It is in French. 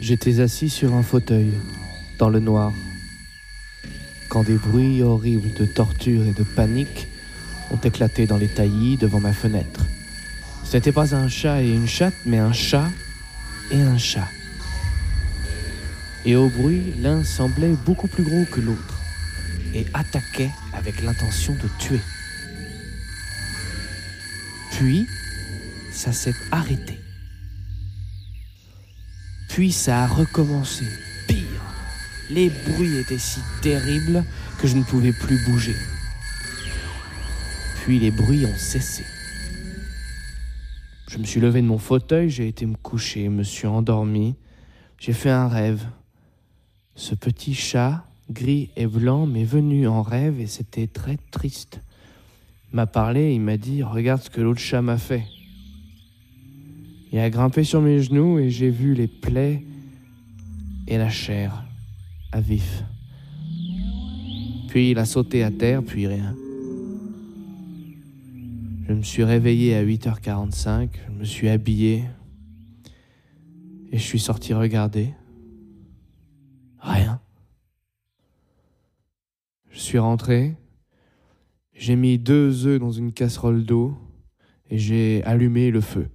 J'étais assis sur un fauteuil, dans le noir, quand des bruits horribles de torture et de panique ont éclaté dans les taillis devant ma fenêtre. Ce n'était pas un chat et une chatte, mais un chat et un chat. Et au bruit, l'un semblait beaucoup plus gros que l'autre et attaquait avec l'intention de tuer. Puis, ça s'est arrêté. Puis ça a recommencé. Pire. Les bruits étaient si terribles que je ne pouvais plus bouger. Puis les bruits ont cessé. Je me suis levé de mon fauteuil, j'ai été me coucher, me suis endormi. J'ai fait un rêve. Ce petit chat, gris et blanc, m'est venu en rêve et c'était très triste. Il m'a parlé, il m'a dit Regarde ce que l'autre chat m'a fait. Il a grimpé sur mes genoux et j'ai vu les plaies et la chair à vif. Puis il a sauté à terre, puis rien. Je me suis réveillé à 8h45, je me suis habillé et je suis sorti regarder. Rien. Je suis rentré, j'ai mis deux œufs dans une casserole d'eau et j'ai allumé le feu.